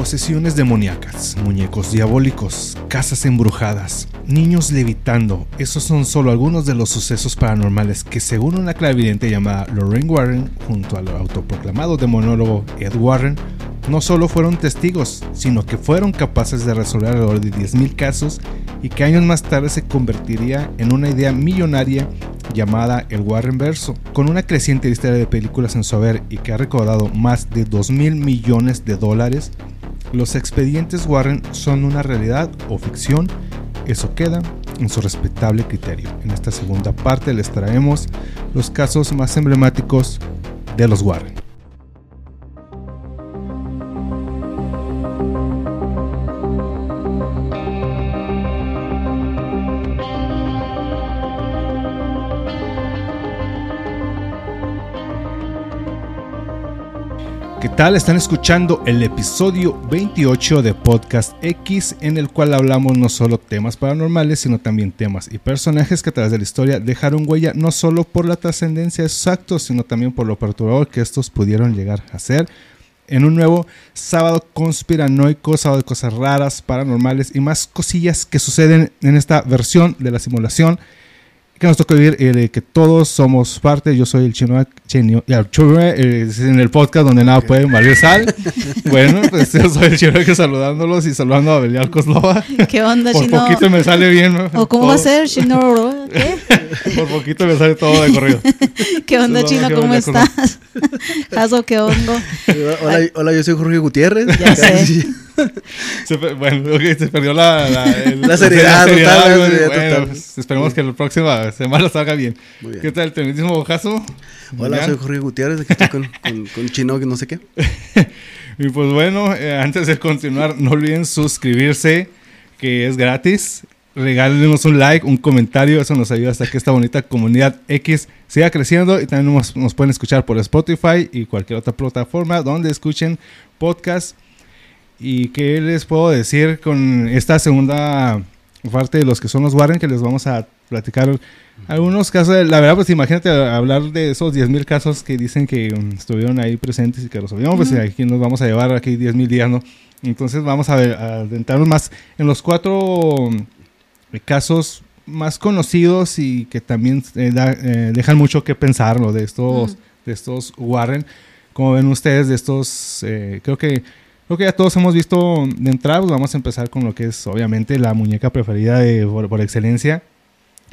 Posesiones demoníacas, muñecos diabólicos, casas embrujadas, niños levitando, esos son solo algunos de los sucesos paranormales que según una clarividente llamada Lorraine Warren, junto al autoproclamado demonólogo Ed Warren, no solo fueron testigos, sino que fueron capaces de resolver alrededor de 10.000 casos y que años más tarde se convertiría en una idea millonaria llamada el Warren Verso, con una creciente lista de películas en su haber y que ha recaudado más de 2 mil millones de dólares, los expedientes Warren son una realidad o ficción, eso queda en su respetable criterio. En esta segunda parte les traemos los casos más emblemáticos de los Warren. Tal? Están escuchando el episodio 28 de Podcast X en el cual hablamos no solo temas paranormales, sino también temas y personajes que a través de la historia dejaron huella no solo por la trascendencia exacta, sino también por lo perturbador que estos pudieron llegar a ser. En un nuevo sábado conspiranoico, sábado de cosas raras, paranormales y más cosillas que suceden en esta versión de la simulación que nos toca vivir, eh, que todos somos parte. Yo soy el chino, chino eh, en el podcast donde nada puede valer sal. bueno, pues yo soy el chino que saludándolos y saludando a Belial Coslova. ¿Qué onda, Por chino? poquito me sale bien. ¿no? ¿O cómo va a ser, chino? ¿Qué? Por poquito me sale todo de corrido. ¿Qué onda, chino? ¿qué ¿Cómo Coslova? estás? Jaso, ¿qué onda? Hola, hola, yo soy Jorge Gutiérrez. Ya sé. Se bueno, ok, se perdió la, la, el- La seriedad la total, Bueno, pues, esperemos que la próxima semana salga bien. Muy bien. ¿Qué tal, el mismo caso? Hola, soy Jorge Gutiérrez. Aquí estoy con, con, con Chino, que no sé qué. Y pues bueno, eh, antes de continuar, no olviden suscribirse, que es gratis. Regálenos un like, un comentario, eso nos ayuda hasta que esta bonita comunidad X siga creciendo. Y también nos, nos pueden escuchar por Spotify y cualquier otra plataforma donde escuchen podcast. ¿Y qué les puedo decir con esta segunda parte de los que son los Warren? Que les vamos a platicar algunos casos. de- La verdad, pues imagínate hablar de esos 10.000 casos que dicen que um, estuvieron ahí presentes y que resolvieron. Pues Ujú. aquí nos vamos a llevar aquí 10.000 días, ¿no? Entonces vamos a, ver- a adentrarnos más en los cuatro um, casos más conocidos y que también eh, da- eh, dejan mucho que pensar, ¿no? De estos, de estos Warren. Como ven ustedes, de estos, eh, creo que creo que ya todos hemos visto de entrada, pues vamos a empezar con lo que es obviamente la muñeca preferida de, por, por excelencia,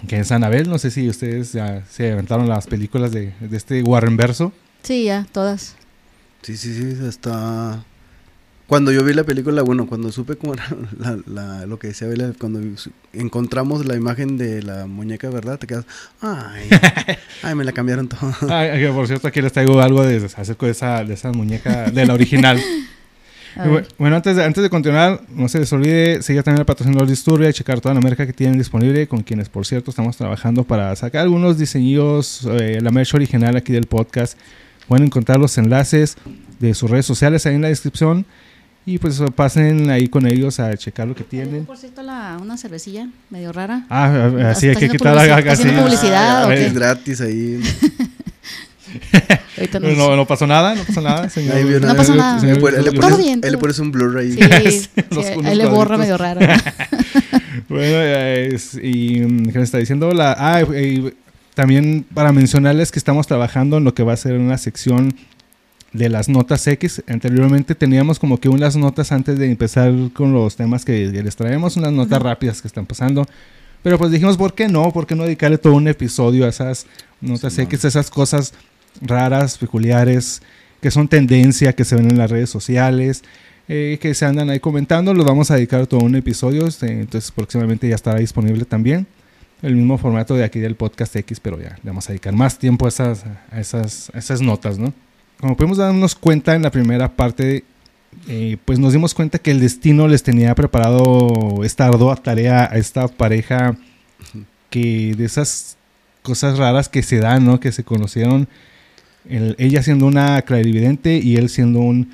que es Annabelle. No sé si ustedes ya se aventaron las películas de, de este Warren verso. Sí, ya, todas. Sí, sí, sí. Hasta. Cuando yo vi la película, bueno, cuando supe cómo era la, la- lo que decía Bela, cuando encontramos la imagen de la muñeca, ¿verdad? Te quedas. Ay, ay, me la cambiaron todo. Que por cierto, aquí les traigo algo de, acerca de esa, de esa muñeca, de la original. A Y bu- ver. Bueno, antes de, antes de continuar, no se les olvide seguir también el patrocinador de Disturbia y checar toda la merca que tienen disponible, con quienes, por cierto, estamos trabajando para sacar algunos diseños, eh, la merch original aquí del podcast. Pueden encontrar los enlaces de sus redes sociales ahí en la descripción. Y pues pasen ahí con ellos a checar lo que tienen. Por cierto, la, una cervecilla medio rara. Ah, ah, así hay ¿Está que quitar la gaga. está haciendo sí. publicidad o Ah, qué? es gratis ahí. Ahorita No, no pasó nada, no pasó nada, señor. Ahí vio No pasó nada. Él le él pones- bien, él le todo pones un blur ahí. Sí, ahí le borra medio raro. Bueno, es- y mm, ¿qué me está diciendo? La, ah, y también para mencionarles que estamos trabajando en lo que va a ser una sección de las notas X. Anteriormente teníamos como que unas notas antes de empezar con los temas que, que les traemos, unas notas rápidas que están pasando. Pero pues dijimos, ¿por qué no? ¿Por qué no dedicarle todo un episodio a esas notas Sí, X, esas cosas raras, peculiares, que son tendencia, que se ven en las redes sociales? eh, que se andan ahí comentando. Los vamos a dedicar todo un episodio. este, entonces, próximamente ya estará disponible también. El mismo formato de aquí del podcast X, pero ya le vamos a dedicar más tiempo a esas, a esas, a esas notas, ¿no? Como podemos darnos cuenta en la primera parte, eh, pues nos dimos cuenta que el destino les tenía preparado esta ardua tarea a esta pareja que de esas cosas raras que se dan, ¿no? Que se conocieron, el- ella siendo una clarividente y él siendo un,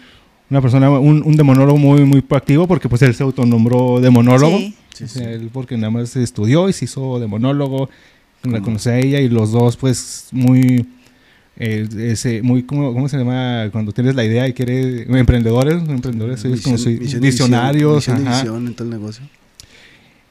una persona, un, un demonólogo muy, muy proactivo, porque pues él se autonombró demonólogo. Sí. Sí, sí. él porque nada más estudió y se hizo demonólogo, la conocí a ella y los dos pues muy, eh, ese, muy, ¿cómo, ¿cómo se llama? Cuando tienes la idea y quieres, emprendedores, emprendedores, como soy- Misión visionarios, misión ajá. visión en todo el negocio.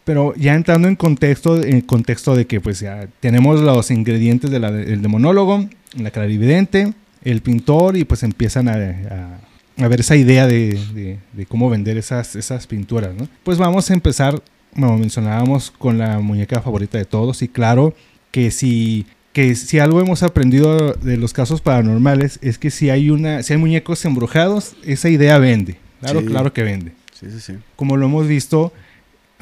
Pero ya entrando en contexto, en contexto de que pues ya tenemos los ingredientes de la- del demonólogo, la clarividente, el pintor y pues empiezan a, a- a ver esa idea de, de- de cómo vender esas, esas pinturas, ¿no? Pues vamos a empezar, como mencionábamos, con la muñeca favorita de todos y claro que si, que si algo hemos aprendido de los casos paranormales es que si hay, una, si hay muñecos embrujados, esa idea vende. Claro, Sí. claro que vende Sí, sí, sí. como lo hemos visto,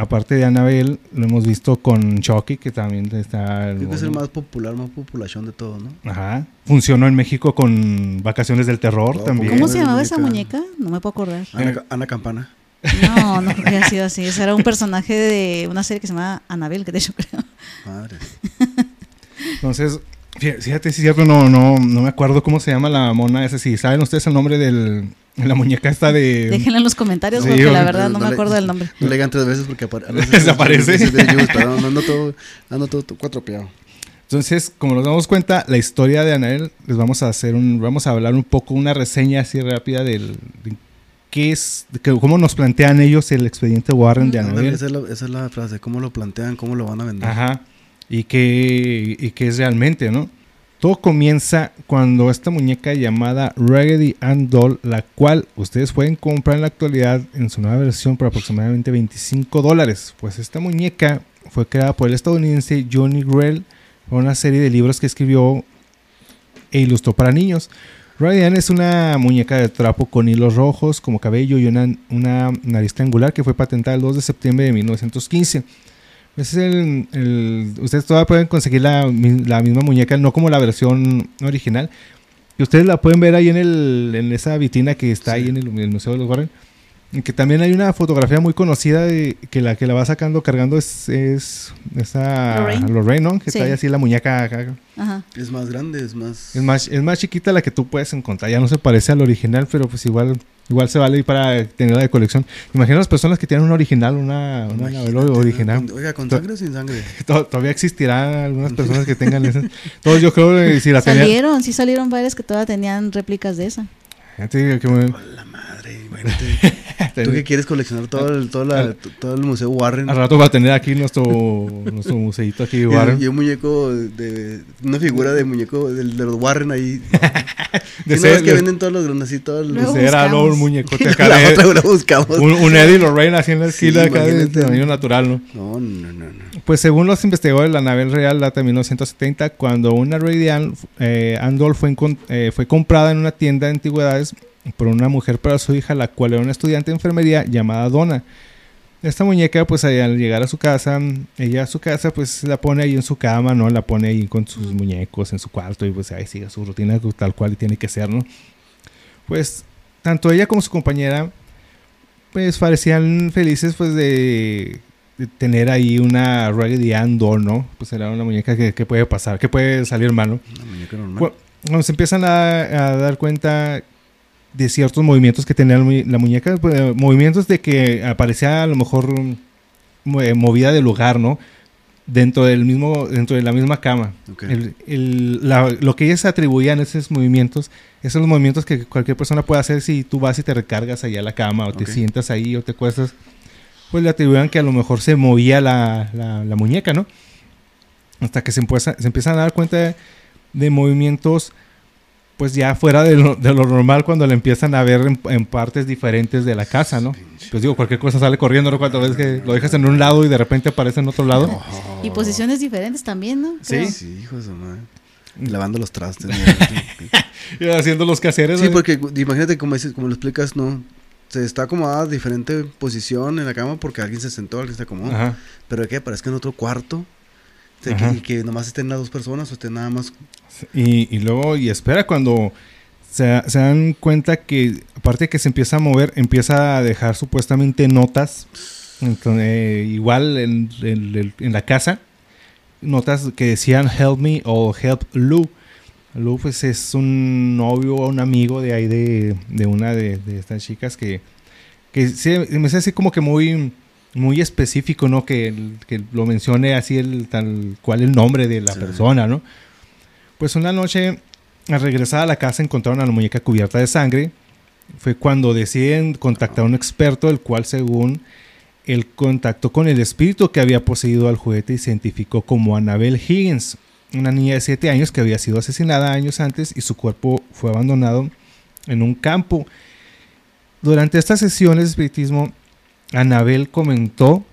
aparte de Annabelle, lo hemos visto con Chucky, que también está... Creo que es el más popular, más populación de todo, ¿no? Ajá. Funcionó en México con Vacaciones del Terror Oh, también. ¿Cómo se llamaba esa muñeca. No me puedo acordar. Ana, Ana Campana. No, no había sido así. Ese era un personaje de una serie que se llama Anabel, que de hecho creo. Madre. Entonces, fíjate, si es cierto, no, no, no me acuerdo cómo se llama la mona esa. Si saben ustedes el nombre de la muñeca esta de... Déjenlo en los comentarios Sí, porque la verdad no me le- acuerdo del nombre. No le digan tres veces porque apare- Desaparece. ando todo, ando todo, todo cuatropeado. Entonces, como nos damos cuenta, la historia de Annabelle, les vamos a hacer un, vamos a hablar un poco, una reseña así rápida del... de qué es, de que- cómo nos plantean ellos el expediente Warren de Ándale, Annabelle. Esa es, la, esa es la frase, cómo lo plantean, cómo lo van a vender. Ajá. Y que, y que es realmente, ¿no? Todo comienza cuando esta muñeca llamada Raggedy Ann Doll, la cual ustedes pueden comprar en la actualidad en su nueva versión por aproximadamente 25 dólares. Pues esta muñeca fue creada por el estadounidense Johnny Grell por una serie de libros que escribió e ilustró para niños. Raggedy Ann es una muñeca de trapo con hilos rojos como cabello y una, una nariz triangular que fue patentada el 2 de septiembre de 1915. Ese es el, el- ustedes todavía pueden conseguir la, la misma muñeca, no como la versión original. Y ustedes la pueden ver ahí en, el, en esa vitrina que está ahí en el, en el Museo de los Warren. Que también hay una fotografía muy conocida de que la que la va sacando, cargando es, es esa Lorraine. Lorraine, ¿no? Que Sí. está ahí así la muñeca acá. Ajá. Es más grande, es más... Es más, es más chiquita la que tú puedes encontrar. Ya no se parece al original, pero pues igual, igual se vale para tenerla de colección. Imagina las personas que tienen una original, una, Annabelle original. con- oiga, ¿con sangre o sin sangre? To- Todavía existirán algunas personas que tengan esas. Todos yo creo que si la tenían. Salieron, sí salieron varias que todavía tenían réplicas de esa. Fíjate que me- La madre, imagínate. ¿Tú que quieres coleccionar todo el, todo, la- todo el museo Warren? Al rato va a tener aquí nuestro, nuestro museito aquí, Y, Warren. y un muñeco de... Una figura de muñeco del- de, los Warren ahí. De De ser, que venden todos los así todos los... Luego de algo, un muñecote Y acá la de- otra la buscamos. un, un Eddie Lorraine así en la Sí, esquina acá de tamaño natural, ¿no? No, no, no, no. Pues según los investigadores, la nave real data de 1970, cuando una Raggedy Ann, eh, Ann doll fue, eh, fue comprada en una tienda de antigüedades por una mujer para su hija, la cual era una estudiante de enfermería llamada Donna. Esta muñeca, pues al llegar a su casa, ella a su casa, pues la pone ahí en su cama, ¿no? La pone ahí con sus muñecos en su cuarto y pues ahí sigue su rutina tal cual y tiene que ser, ¿no? Pues tanto ella como su compañera, pues parecían felices, pues de, de tener ahí una Raggedy Ann doll, ¿no? Pues era una muñeca que, que puede pasar, que puede salir mal, ¿no? Una muñeca normal. Cu- Cuando se empiezan a, a dar cuenta de ciertos movimientos que tenía la mu- la muñeca, pues, movimientos de que aparecía a lo mejor mo- eh, movida de lugar, ¿no? Dentro del mismo, dentro de la misma cama. Ok. El- el- la- lo que ellas atribuían a esos movimientos, esos son los movimientos que cualquier persona puede hacer si tú vas y te recargas allá a la cama o te sientas ahí o te cuestas, pues le atribuían que a lo mejor se movía la, la- la muñeca, ¿no? Hasta que se, empieza- se empiezan a dar cuenta de, de movimientos pues ya fuera de lo, de lo normal cuando le empiezan a ver en, en partes diferentes de la casa, ¿no? Pues digo, cualquier cosa sale corriendo, ¿no? Cuando ves que lo dejas en un lado y de repente aparece en otro lado. Oh. Y posiciones diferentes también, ¿no? Sí. Creo. Sí, hijo de su madre. Lavando los trastes. ¿no? Y haciendo los quehaceres. sí, ¿no? porque imagínate como, dices, como lo explicas, ¿no? Se está acomodada diferente posición en la cama porque alguien se sentó, alguien se acomodó. Ajá. Pero que parezca en otro cuarto. O sea, Ajá. que, y que nomás estén las dos personas o estén nada más. Y, y luego, y espera, cuando se, se dan cuenta que, aparte de que se empieza a mover, empieza a dejar supuestamente notas, entonces, eh, igual en, en- en la casa, notas que decían help me o help Lou. Lou, pues es un novio o un amigo de ahí de, de una de, de estas chicas que, que se, me hace así como que muy, muy específico, ¿no? Que, que lo mencione así el tal cual el nombre de la Sí. persona, ¿no? Pues una noche al regresar a la casa encontraron a la muñeca cubierta de sangre. Fue cuando deciden contactar a un experto, el cual según él contactó con el espíritu que había poseído al juguete y se identificó como Annabelle Higgins, una niña de 7 años que había sido asesinada años antes y su cuerpo fue abandonado en un campo. Durante estas sesiones de espiritismo, Annabelle comentó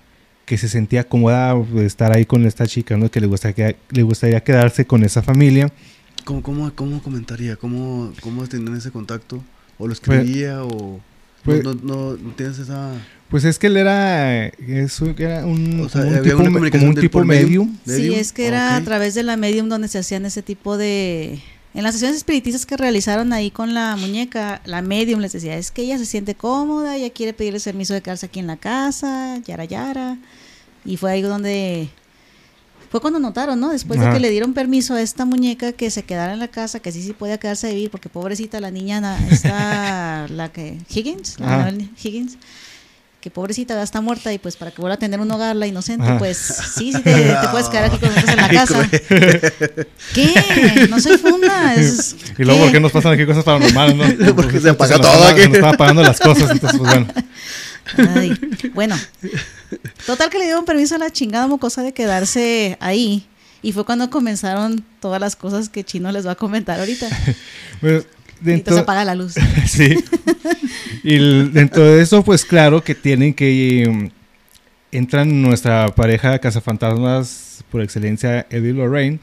que se sentía cómoda de estar ahí con esta chica, ¿no? que le gustaría, le gustaría quedarse con esa familia. ¿Cómo, cómo, cómo comentaría? ¿Cómo, ¿Cómo tenían ese contacto? ¿O lo escribía? ¿O pues- no, no, no tienes esa...? Pues es que él era, es un- era un, O sea, un había tipo, una me- comunicación como un tipo medio. medium. Sí, ¿Medium? es que era a través de la medium donde se hacían ese tipo de... En las sesiones espiritistas que realizaron ahí con la muñeca, la medium les decía, es que ella se siente cómoda, ella quiere pedirle permiso de quedarse aquí en la casa, yara yara. Y fue ahí donde... Fue cuando notaron, ¿no? Después de que le dieron permiso a esta muñeca que se quedara en la casa, que sí sí podía quedarse a vivir, porque pobrecita la niña, está la que... Higgins, la Higgins que pobrecita ya está muerta y pues para que vuelva a tener un hogar la inocente, Ajá. pues sí, sí te, te puedes quedar aquí con nosotros en la casa. ¿Qué? No soy funda. Es, Y luego, ¿por qué nos pasan aquí cosas paranormales? No? Porque se apaga nos todo aquí. Se nos están apagando las cosas, entonces, pues bueno. Ay, bueno, total que le dieron permiso a la chingada mocosa de quedarse ahí. Y fue cuando comenzaron todas las cosas que Chino les va a comentar ahorita. Pues, dentro, entonces apaga la luz. sí. Y el- dentro de eso, pues claro que tienen que... um, entran nuestra pareja cazafantasmas por excelencia, Eddie Lorraine,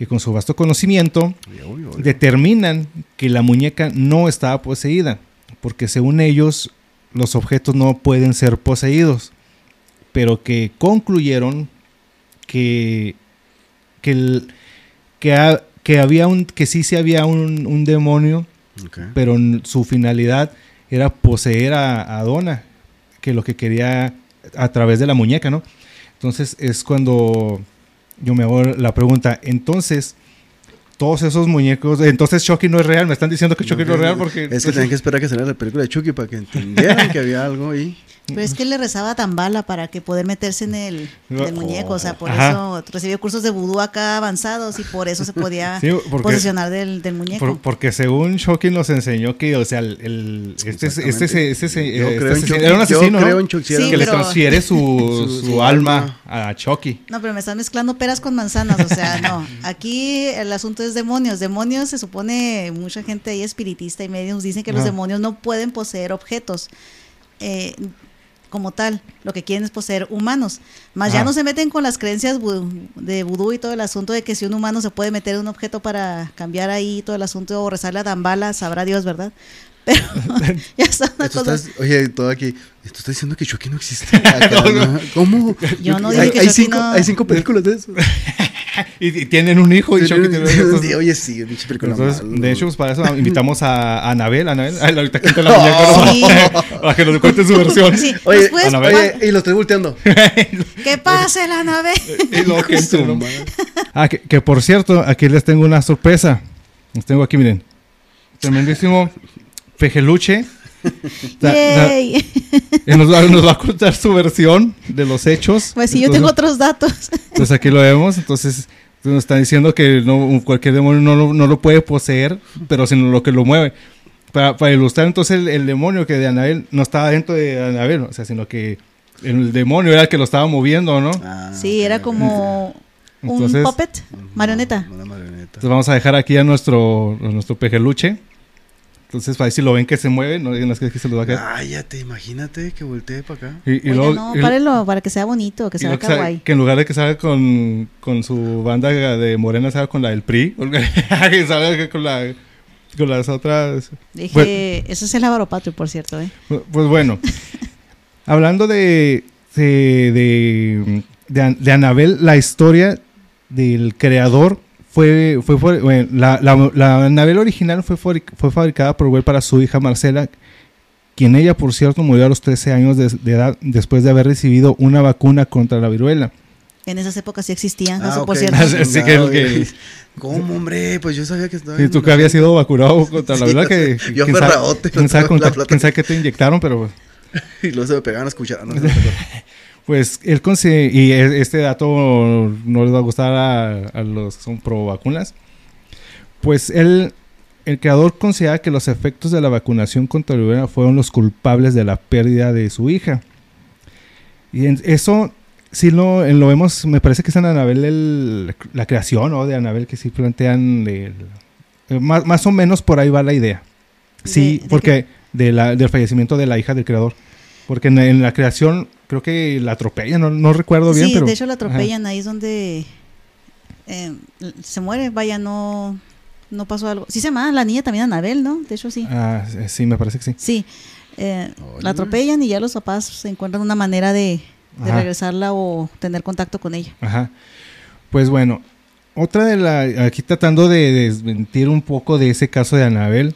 y con su vasto conocimiento determinan que la muñeca no estaba poseída, porque según ellos los objetos no pueden ser poseídos, pero que concluyeron que que, el- que, ha- que había un que sí sí había un, un demonio, pero su finalidad era poseer a, a Donna, que lo que quería a través de la muñeca, ¿no? Entonces es cuando yo me hago la pregunta, entonces todos esos muñecos, entonces Chucky no es real, me están diciendo que Chucky no, es real porque Es que tenían que esperar a que saliera la película de Chucky para que entendieran que había algo ahí. Pero es que él le rezaba tan bala para que poder meterse en el, en el muñeco. O sea, por Ajá. eso recibió cursos de vudú acá avanzados y por eso se podía Sí, porque- posesionar del, del muñeco. Por- porque según Chucky nos enseñó que, o sea, el, el- este, es- este, es- este, este creo en asesino- Chucky. era un asesino, ¿no? creo en Chucky. Sí, que le pero- transfiere su, Su- su, su alma a Chucky. No, pero me están mezclando peras con manzanas, o sea, no. Aquí el asunto es demonios. Demonios se supone, mucha gente ahí espiritista y medios dicen que los Ajá. demonios no pueden poseer objetos. eh, como tal, lo que quieren es poseer humanos. Más ya Ajá. no se meten con las creencias de vudú y todo el asunto de que si un humano se puede meter en un objeto para cambiar ahí todo el asunto o rezarle a Dambala, sabrá Dios, ¿verdad? Pero ya está una cosa. estás- oye, todo aquí. Esto está diciendo que Chucky no existe. Acá, ¿no? ¿Cómo? Yo no hay, que hay Chucky cinco, no- hay cinco películas de eso. Y, y tienen un hijo y Chucky tiene Oye, sí, pinche película Entonces, mal, de hecho, pues para eso invitamos a Anabel. Anabel, ahorita cuenta la muñeca, para que nos cuente su versión. Sí, Oye, ¿nos puedes- Anabel. Oye, y lo estoy volteando. ¿Qué pasa la nave? Y que Su entre, ¿no? madre. Ah, que, que por cierto, aquí les tengo una sorpresa. Les tengo aquí, miren. Tremendísimo pejeluche. Y nos, va, nos va a contar su versión de los hechos. Pues sí, yo tengo otros datos. Entonces aquí lo vemos. Entonces nos están diciendo que no, cualquier demonio no, lo- no lo puede poseer, pero sino lo que lo mueve. Para, para ilustrar entonces el, el demonio que de Anabel no estaba dentro de Anabel, o sea, sino que el demonio era el que lo estaba moviendo, ¿no? Ah, Sí, ok, era como un Entonces- puppet, marioneta. Una marioneta. Entonces vamos a dejar aquí a nuestro, a nuestro pejeluche. Entonces, para si lo ven que se mueve, no digan las que se lo va a caer. Cállate, imagínate que voltee para acá. Y, y Oiga, luego- no, y- párenlo para que sea bonito, que sea que, kawaii. que en lugar de que salga con, con su banda de Morena, salga con la del PRI. que salga con, la, con las otras. Dije, Bueno. eso es el Álvaro Patrio, por cierto, ¿eh? Pues bueno, hablando de, de, de, de An- de Anabel, la historia del creador fue, fue, fue- bueno, la, la, la Anabel original fue, fue fabricada por Well para su hija Marcela, quien ella, por cierto, murió a los 13 años de, de edad después de haber recibido una vacuna contra la viruela. En esas épocas sí existían, Ah, eso por cierto. Ah, sí, que que- ¿Cómo, hombre? Pues yo sabía que estaba. Y tú que habías sido vacunado contra la viruela, yo que. Yo quién sabe- quién sabe qué te inyectaron, pero... Y luego se me pegaban las cucharas. ¿no? Pues él conse- y e- este dato no les va a gustar a, a los que son pro vacunas. Pues él el creador considera que los efectos de la vacunación contra la viruela fueron los culpables de la pérdida de su hija. Y en- eso sí lo, en- lo vemos, me parece que es en Anabel el- la creación ¿no? de Anabel que sí plantean el- más, más o menos por ahí va la idea. Sí, De- de porque de la- del fallecimiento de la hija del creador. Porque en, en la creación creo que la atropellan, no, no recuerdo bien, sí, pero... de hecho la atropellan, ahí es donde eh, se muere, vaya, no, no pasó algo. Sí se llama la niña también Anabel, ¿no? De hecho sí. Ah, sí, me parece que sí. Sí, eh, la atropellan y ya los papás se encuentran una manera de, de regresarla o tener contacto con ella. Ajá. Pues bueno, otra de la. Aquí tratando de desmentir un poco de ese caso de Anabel.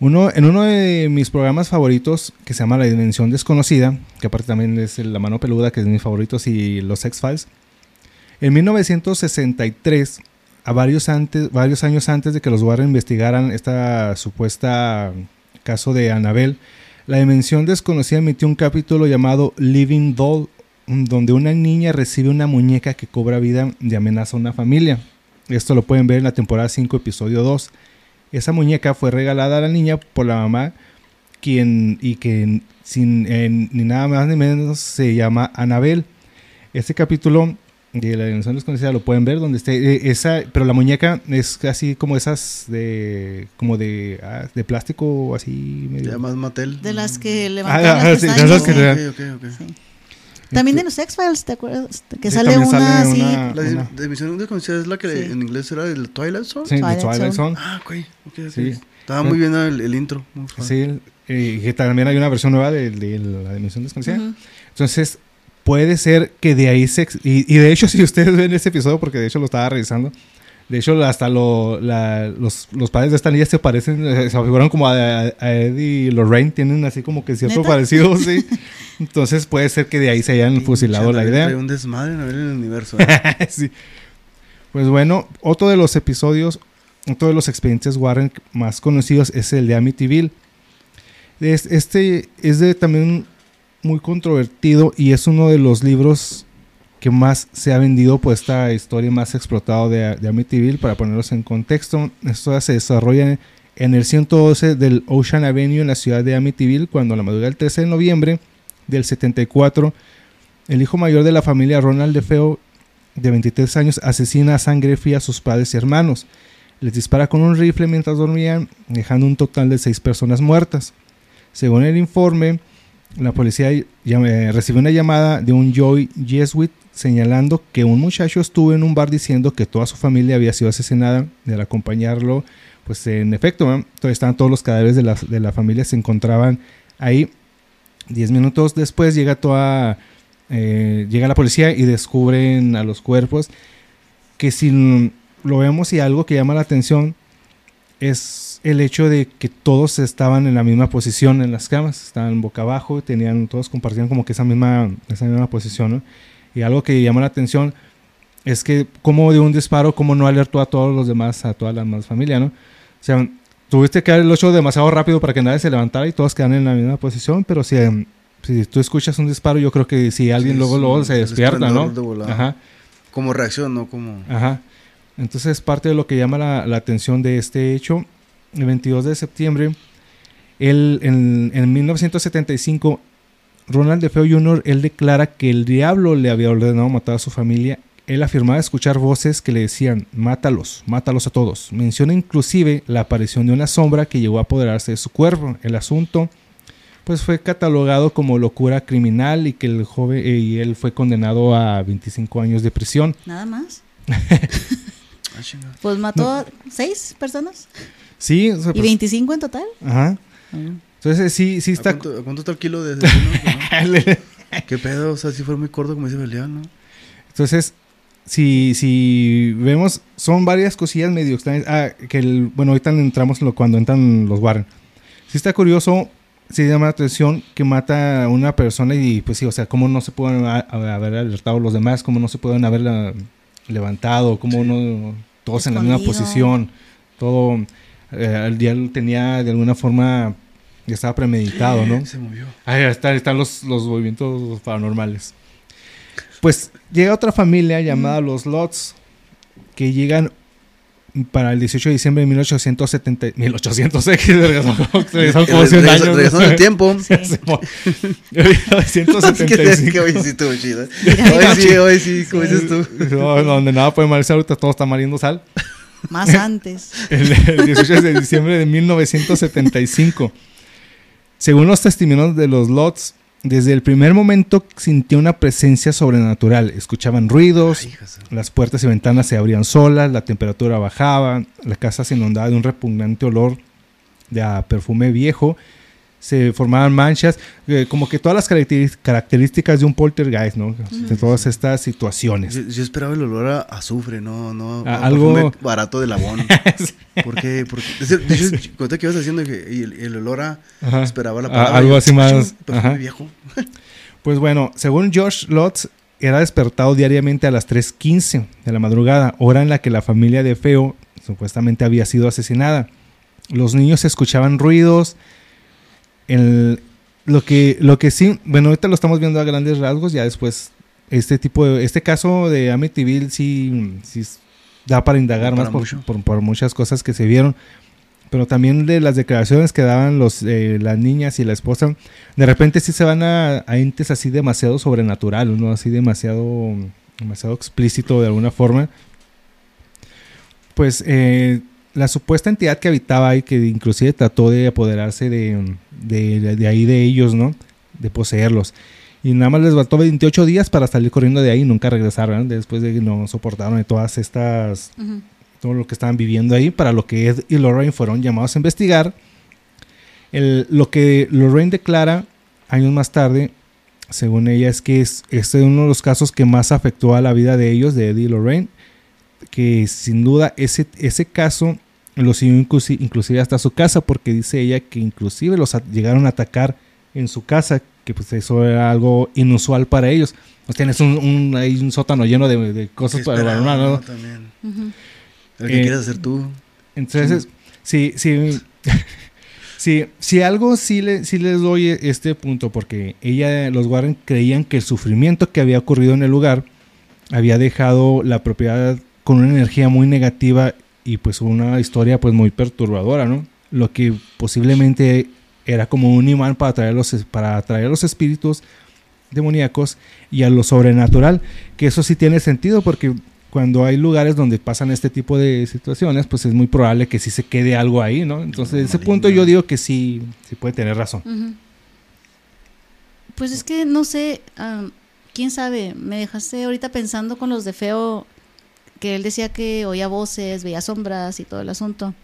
Uno, en uno de mis programas favoritos, que se llama La Dimensión Desconocida, que aparte también es La Mano Peluda, que es de mis favoritos, y Los X-Files. En 1963, a varios, antes, varios años antes de que los Warren investigaran esta supuesta caso de Anabel, La Dimensión Desconocida emitió un capítulo llamado Living Doll, donde una niña recibe una muñeca que cobra vida y amenaza a una familia. Esto lo pueden ver en la temporada 5, episodio 2. Esa muñeca fue regalada a la niña por la mamá, quien y que sin eh, ni nada más ni menos se llama Anabel. Este capítulo de la dimensión desconocida lo pueden ver donde esté eh, esa, pero la muñeca es casi como esas de como de ah, de plástico así medio. Más Mattel. De las que Ah, levantan ah, las sí, de pestañas. esas que sí. le- Ok, ok, ok. Sí. También en los X-Files, ¿te acuerdas? Que Sí, sale una sale así. una- La una- de Desconocida es la que Sí. en inglés era el Twilight Zone. Sí, de Twilight Twilight Zone. Zone. Ah, ok. ok, ok. Sí. Estaba muy bien el, el intro. muy. Sí, eh, que también hay una versión nueva de, de la dimensión desconocida. Entonces, puede ser que de ahí se... Y, y de hecho, si ustedes ven ese episodio, porque de hecho lo estaba revisando, de hecho, hasta lo- la- los, los padres de esta niña se parecen, eh, se figuran como a, a Eddie y Lorraine, tienen así como que cierto ¿Neta? parecido, sí. Entonces puede ser que de ahí se hayan Pinche fusilado la idea. trae un desmadre en el universo. ¿eh? Sí. Pues bueno, otro de los episodios, otro de los expedientes Warren más conocidos es el de Amityville. Es- Este es de también muy controvertido y es uno de los libros que más se ha vendido por esta historia más explotada de, Amityville. Para ponerlos en contexto, esto se desarrolla en el 112 del Ocean Avenue en la ciudad de Amityville cuando a la madrugada del 13 de noviembre del 74 el hijo mayor de la familia Ronald DeFeo de 23 años asesina a sangre fría a sus padres y hermanos. Les dispara con un rifle mientras dormían, dejando un total de seis personas muertas. Según el informe, la policía eh, recibió una llamada de un Joy Jesuit señalando que un muchacho estuvo en un bar diciendo que toda su familia había sido asesinada. Y al acompañarlo, pues en efecto, estaban todos los cadáveres de la, de la familia, se encontraban ahí. Diez minutos después llega toda eh, llega la policía y descubren a los cuerpos que si lo vemos y algo que llama la atención es el hecho de que todos estaban en la misma posición en las camas, estaban boca abajo, tenían todos compartían como que esa misma esa misma posición, ¿no? Y algo que llama la atención es que como de un disparo como no alertó a todos los demás, a toda la demás familia, ¿no? O sea, tuviste que dar el 8 demasiado rápido para que nadie se levantara y todos quedan en la misma posición, pero si em, si tú escuchas un disparo, yo creo que si alguien Sí, luego luego se despierta, ¿no? de. Ajá, Como reacción, no como. ajá. Entonces, parte de lo que llama la, la atención de este hecho, el 22 de septiembre, él, en, en 1975, Ronald DeFeo Jr., él declara que el diablo le había ordenado matar a su familia. Él afirmaba escuchar voces que le decían, mátalos, mátalos a todos. Menciona inclusive la aparición de una sombra que llegó a apoderarse de su cuerpo. El asunto pues fue catalogado como locura criminal y que el joven eh, y él fue condenado a 25 años de prisión. Nada más. Ah. Pues mató a seis personas. Sí, o sea, ¿Y pues, 25 en total? ajá. Entonces sí, sí ¿A está. cuánto, a cuánto está el kilo de? ¿no? ¿Qué pedo? O sea, si fue muy corto, como dice Belial, ¿no? Entonces, si, si vemos, son varias cosillas medio extrañas. Ah, que el, bueno, ahorita entramos en lo, cuando entran los Warren. Sí está curioso, sí llama la atención que mata a una persona y pues sí, o sea, cómo no se pueden haber alertado los demás, cómo no se pueden haber la- levantado, cómo no todos en la misma posición, todo, eh, el día tenía de alguna forma, ya estaba premeditado, ¿no? Se movió. Ahí están, están los, los movimientos paranormales. Pues llega otra familia llamada los Lots, que llegan para el 18 de diciembre de 1870, 1800X, regresó como 100 Regresó- años. regresó en el tiempo. Sí. Simón. Es que, 1975. que hoy sí estuvo chido. Mira, Hoy sí, hoy sí, como dices tú. No, donde nada puede malir ahorita todo está maliendo sal. Más antes. El, el 18 de diciembre de 1975. Según los testimonios de los Lots, desde el primer momento sintió una presencia sobrenatural. Escuchaban ruidos, Ay, las puertas y ventanas se abrían solas, la temperatura bajaba, la casa se inundaba de un repugnante olor de a perfume viejo, se formaban manchas, eh, como que todas las características de un poltergeist, ¿no? De todas estas situaciones. Yo, yo esperaba el olor a azufre, no, no, A- a algo- barato de labón. ¿Por qué? Porque, cuenta que ibas haciendo que- y el, el olor a Ajá. esperaba la A- palabra. algo yo, así más, "Ching, perfume ajá. viejo. Pues bueno, según Josh Lotz, era despertado diariamente a las 3.15 de la madrugada, hora en la que la familia de Feo supuestamente había sido asesinada. Los niños escuchaban ruidos. El- lo, que, lo que sí, bueno, ahorita lo estamos viendo a grandes rasgos, ya después este tipo de, este caso de Amityville sí, sí da para indagar Para más por, por- por muchas cosas que se vieron. Pero también de las declaraciones que daban los, eh, las niñas y la esposa, de repente sí se van a, a entes así demasiado sobrenaturales, ¿no? Así demasiado, demasiado explícito de alguna forma. Pues eh, la supuesta entidad que habitaba ahí, que inclusive trató de apoderarse de, de, de ahí de ellos, ¿no? De poseerlos. Y nada más les faltó 28 días para salir corriendo de ahí y nunca regresaron, ¿no? después de que no soportaron de todas estas todo lo que estaban viviendo ahí, para lo que Ed y Lorraine fueron llamados a investigar. El- lo que Lorraine declara años más tarde, según ella, es que es, este es uno de los casos que más afectó a la vida de ellos, de Eddie y Lorraine, que sin duda ese, ese caso lo siguió inclusi- inclusive hasta su casa, porque dice ella que inclusive los llegaron a atacar en su casa, que pues eso era algo inusual para ellos. O tienes un, un, ahí un sótano lleno de, de cosas ¿Qué para esperaba, ¿no? no? También. Ujú. El que Eh, quieres hacer tú. Entonces, sí, sí, sí, si algo sí, le, sí les doy este punto, porque ella, los Warren creían que el sufrimiento que había ocurrido en el lugar había dejado la propiedad con una energía muy negativa y pues una historia pues muy perturbadora, ¿no? Lo que posiblemente era como un imán para atraer los, para atraer a los espíritus demoníacos y a lo sobrenatural, que eso sí tiene sentido porque cuando hay lugares donde pasan este tipo de situaciones, pues es muy probable que sí se quede algo ahí, ¿no? Entonces, Algo ese punto yo digo que sí, sí puede tener razón. Pues es que no sé, quién sabe, me dejaste ahorita pensando con los de Feo, que él decía que oía voces, veía sombras y todo el asunto.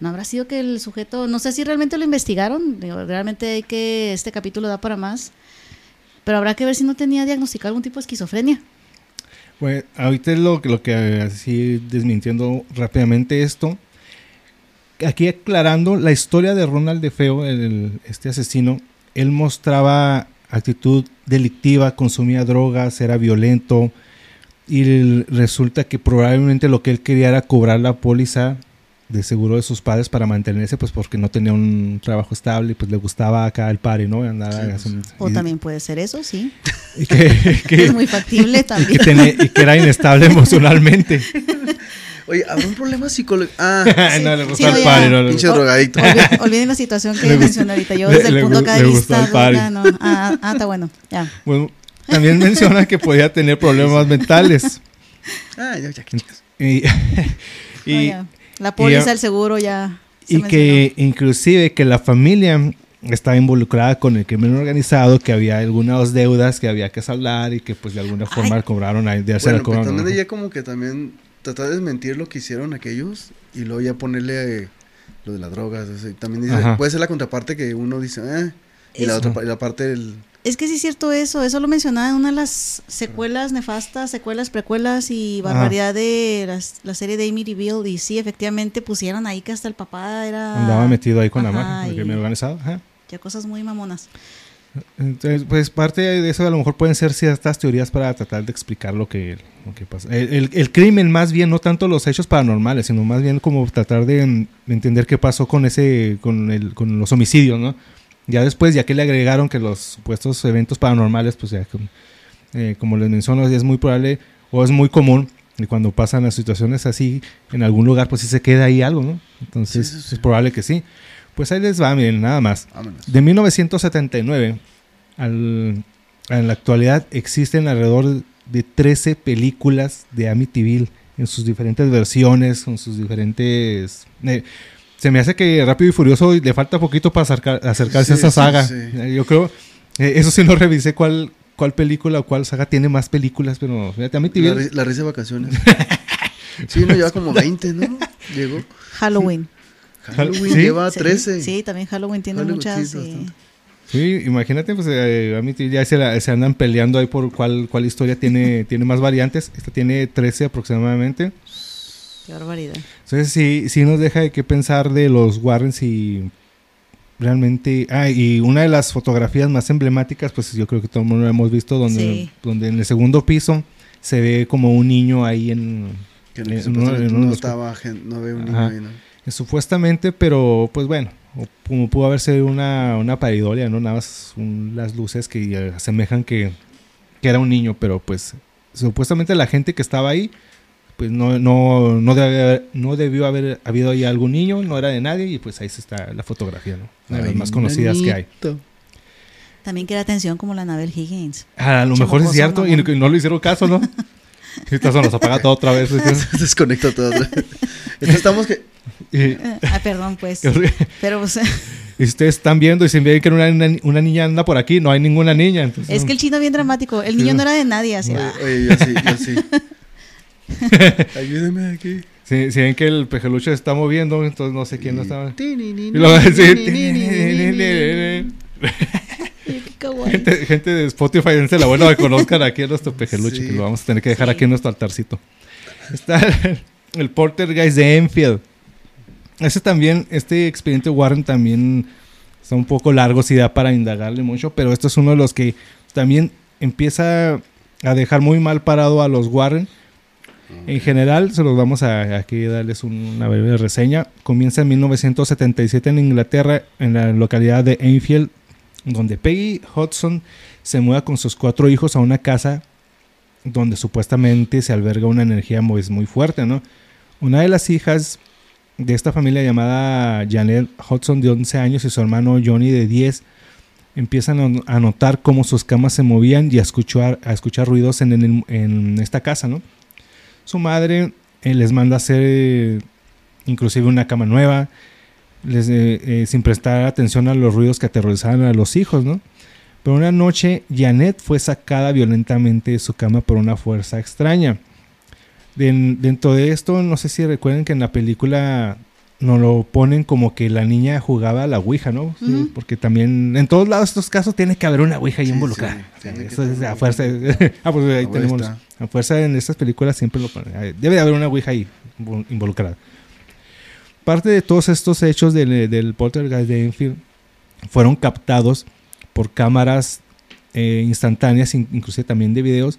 ¿No habrá sido que el sujeto, no sé si realmente lo investigaron, realmente hay que, este capítulo da para más, pero habrá que ver si no tenía diagnosticado algún tipo de esquizofrenia. Pues ahorita es lo, lo que así desmintiendo rápidamente esto. Aquí aclarando la historia de Ronald de Feo, el- este asesino, él mostraba actitud delictiva, consumía drogas, era violento y resulta que probablemente lo que él quería era cobrar la póliza de seguro de sus padres para mantenerse, pues porque no tenía un trabajo estable, pues le gustaba acá el party, ¿no? Andaba Sí, pues, O y- también puede ser eso, sí. y que- que- Es muy factible y también. y que era inestable emocionalmente. Oye, ¿habrá un problema psicológico? Ah, Sí, no, le sí, gustó no, el ya. party, no pinche drogadicto. Olvi- Olviden la situación que mencioné ahorita. Yo le- desde el punto acá de gustó vista, droga, no. Ah, ah, está bueno, ya. Bueno, también menciona que podía tener problemas mentales. Ah, ya, ya. Y, ya. La póliza, ya- el seguro ya. se y que inclusive que la familia estaba involucrada con el crimen organizado, que había algunas deudas que había que saldar y que pues de alguna forma Ay. cobraron ahí, de hacer Bueno, el pero cobro, también ¿no? ella como que también tratar de desmentir lo que hicieron aquellos y luego ya ponerle eh, lo de las drogas. o sea, también dice, Ajá. puede ser la contraparte que uno dice, eh, y la otra y la parte del... Es que sí es cierto eso, eso lo mencionaba en una de las secuelas nefastas, secuelas, precuelas y barbaridad de las- la, serie de Amityville y sí, efectivamente pusieron ahí que hasta el papá era... Andaba metido ahí con la mano, crimen organizado. Ajá. Ya cosas muy mamonas. Entonces, pues parte de eso a lo mejor pueden ser ciertas teorías para tratar de explicar lo que, lo que pasa. El, el- el crimen más bien, no tanto los hechos paranormales, sino más bien como tratar de, de entender qué pasó con ese, con el, con los homicidios, ¿no? Ya después, ya que le agregaron que los supuestos eventos paranormales, pues ya, como, eh, como les menciono, es muy probable o es muy común Y cuando pasan las situaciones así, en algún lugar, pues sí se queda ahí algo, ¿no? Entonces, Sí, sí, sí. es probable que sí. Pues ahí les va, miren, nada más. Vámonos. De 1979 al, a la actualidad existen alrededor de 13 películas de Amityville en sus diferentes versiones, con sus diferentes... eh, se me hace que Rápido y Furioso le falta poquito para acercar- acercarse Sí, a esa saga. sí. Eh, Yo creo... eh, eso sí no revisé cuál, cuál película o cuál saga tiene más películas, pero fíjate, La, Amityville... ri- la risa de vacaciones. sí, no lleva como 20, ¿no? Llegó. Halloween. Halloween ¿Sí? lleva Sí, 13. Sí, también Halloween tiene Halloween, muchas. sí, sí. imagínate, pues eh, Amityville ya se, la- se andan peleando ahí por cuál, cuál historia tiene, tiene más variantes. Esta tiene 13 aproximadamente. Qué barbaridad. Entonces sí, sí nos deja de qué pensar de los Warrens y realmente... Ah, y una de las fotografías más emblemáticas, pues yo creo que todo el mundo lo hemos visto, donde, Sí. donde en el segundo piso se ve como un niño ahí en... Que en no, uno- en uno de no los- estaba, gen- no veo un niño Ajá. ahí, ¿no? eh, Supuestamente, pero pues bueno, o como pudo haber sido una, una paridolia, ¿no? Nada más un- las luces que asemejan que, que era un niño, pero pues supuestamente la gente que estaba ahí, pues no, no, no, debe haber- no debió haber habido ahí algún niño, no era de nadie, y pues ahí está la fotografía, ¿no? Una de las más conocidas que hay. También crea atención como la Anabel Higgins. A lo mejor es cierto, y no, no le hicieron caso, ¿no? Esta se nos apaga todo otra vez. Desconecto todo. Estamos que. y, Eh, ah, perdón, pues. Pero pues, Y ustedes están viendo y si ven que una, una- una niña anda por aquí, no hay ninguna niña. entonces- es que el chino bien dramático. El niño no era de nadie, así. Oye, ah, oye, yo sí, yo sí. Ayúdeme aquí. Si, si ven que el pejeluche se está moviendo, entonces no sé quién lo kawaii. gente, gente de Spotify, dense la buena que conozcan aquí a nuestro pejeluche, Sí. que lo vamos a tener que dejar Sí. aquí en nuestro altarcito. Está el, el Porter Guys de Enfield. Ese también, este expediente Warren también está un poco largo, si da para indagarle mucho, pero esto es uno de los que también empieza a dejar muy mal parado a los Warren. En general, se los vamos a aquí darles una breve reseña. Comienza en 1977 en Inglaterra, en la localidad de Enfield, donde Peggy Hudson se muda con sus cuatro hijos a una casa donde supuestamente se alberga una energía muy, muy fuerte, ¿no? Una de las hijas de esta familia llamada Janet Hudson de 11 años y su hermano Johnny de 10 empiezan a- notar cómo sus camas se movían y a escuchar, a escuchar ruidos en, en- en esta casa, ¿no? Su madre eh, les manda a hacer eh, inclusive una cama nueva, eh, sin prestar atención a los ruidos que aterrorizaban a los hijos, ¿no? Pero una noche Janet fue sacada violentamente de su cama por una fuerza extraña. Den- dentro de esto, no sé si recuerden que en la película nos lo ponen como que la niña jugaba a la Ouija, ¿no? Sí. Porque también en todos lados estos casos tiene que haber una Ouija ahí Sí, involucrada. sí, eso es a fuerza. ah, pues ahí Ah, tenemos. está. A fuerza en estas películas siempre lo ponen. Debe de haber una Ouija ahí invol- involucrada. Parte de todos estos hechos del, del poltergeist de Enfield fueron captados por cámaras eh, instantáneas, in- inclusive también de videos.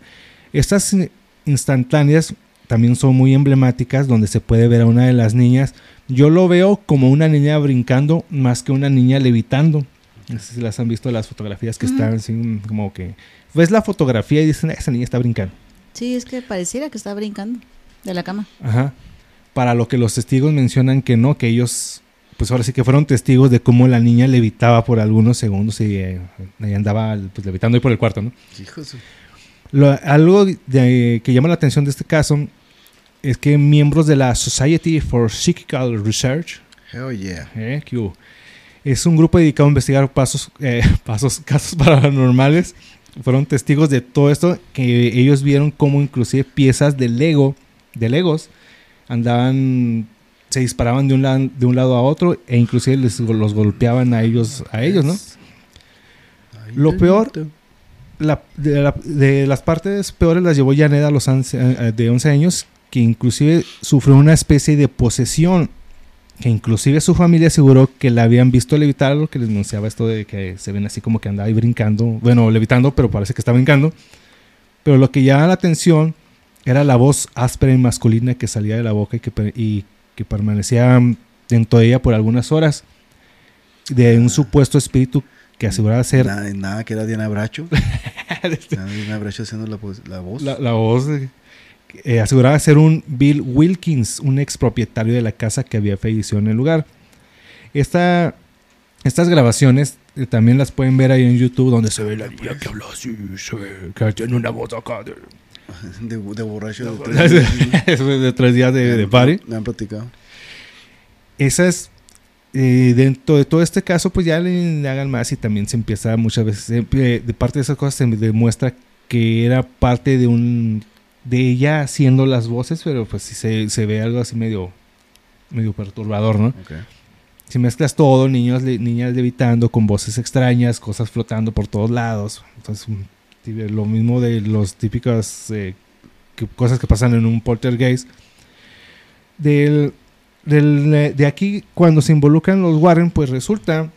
Estas in- instantáneas también son muy emblemáticas, donde se puede ver a una de las niñas. Yo lo veo como una niña brincando más que una niña levitando. No sé si las han visto las fotografías que están así, mm, como que ves la fotografía y dicen, "Ah, esa niña está brincando. Sí, es que pareciera que está brincando de la cama. Ajá. Para lo que los testigos mencionan que no, que ellos, pues ahora sí que fueron testigos de cómo la niña levitaba por algunos segundos y eh, ahí andaba pues, levitando ahí por el cuarto, ¿no? Hijo de su- Lo- algo de- que llama la atención de este caso es que miembros de la Society for Psychical Research, Hell yeah. eh, que es un grupo dedicado a investigar pasos, eh, pasos, casos paranormales, fueron testigos de todo esto, que ellos vieron cómo inclusive piezas de Lego, de Legos, andaban, se disparaban de un, la- de un lado a otro e inclusive les, los golpeaban a ellos, a ellos, ¿no? Lo peor-. De, la- de las partes peores las llevó Janet a los 11, eh, de 11 años, que inclusive sufrió una especie de posesión, que inclusive su familia aseguró que la habían visto levitar, lo que les anunciaba esto de que se ven así como que andaba ahí brincando, bueno, levitando, pero parece que está brincando. Pero lo que llamaba la atención era la voz áspera y masculina que salía de la boca y que, y que permanecía dentro de ella por algunas horas, de un supuesto espíritu que aseguraba ser Nada, nada que era Diana Bracho. Diana Bracho haciendo la, la voz. la, la voz eh, aseguraba ser un Bill Wilkins, un expropietario de la casa que había fallecido en el lugar. Esta, estas grabaciones eh, también las pueden ver ahí en YouTube donde se ve la niña que habla así, se ve que tiene una voz acá de, De, de borracho. De de tres días de, de party. Me han platicado. Esas, eh, dentro de todo este caso, pues ya le hagan más y también se empieza muchas veces, de parte de esas cosas se demuestra que era parte de un, de ella haciendo las voces, pero pues sí se, se ve algo así medio, medio perturbador, ¿no? Ok. Si mezclas todo, niños, le- niñas levitando con voces extrañas, cosas flotando por todos lados. Entonces, sí, lo mismo de los típicas eh, que- cosas que pasan en un poltergeist. Del, del, eh, de aquí, cuando se involucran los Warren, pues resulta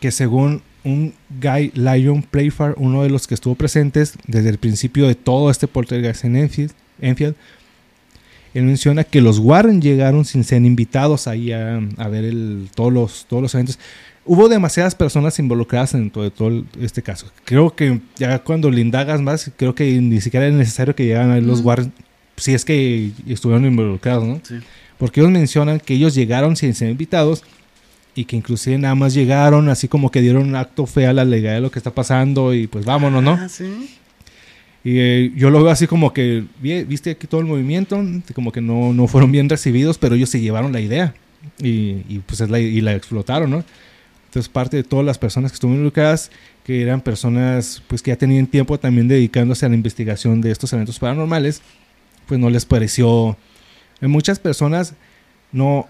que según un Guy Lyon Playfair, uno de los que estuvo presentes desde el principio de todo este poltergeist en Enfield, Enfield él menciona que los Warren llegaron sin ser invitados ahí a, a ver el, todos, los, todos los eventos. Hubo demasiadas personas involucradas en todo, este caso. Creo que ya cuando le indagas más, creo que ni siquiera es necesario que llegaran ahí los Ujú. Warren, si es que estuvieron involucrados, ¿no? Sí. Porque ellos mencionan que ellos llegaron sin ser invitados y que inclusive nada más llegaron así como que dieron un acto fe a la legalidad de lo que está pasando y pues vámonos, ¿no? Ah, sí. Y eh, yo lo veo así como que, vi- viste aquí todo el movimiento, como que no, no fueron bien recibidos, pero ellos se llevaron la idea y, y, pues es la, y la explotaron, ¿no? Entonces parte de todas las personas que estuvieron involucradas, que eran personas pues que ya tenían tiempo también dedicándose a la investigación de estos eventos paranormales, pues no les pareció... Muchas personas no,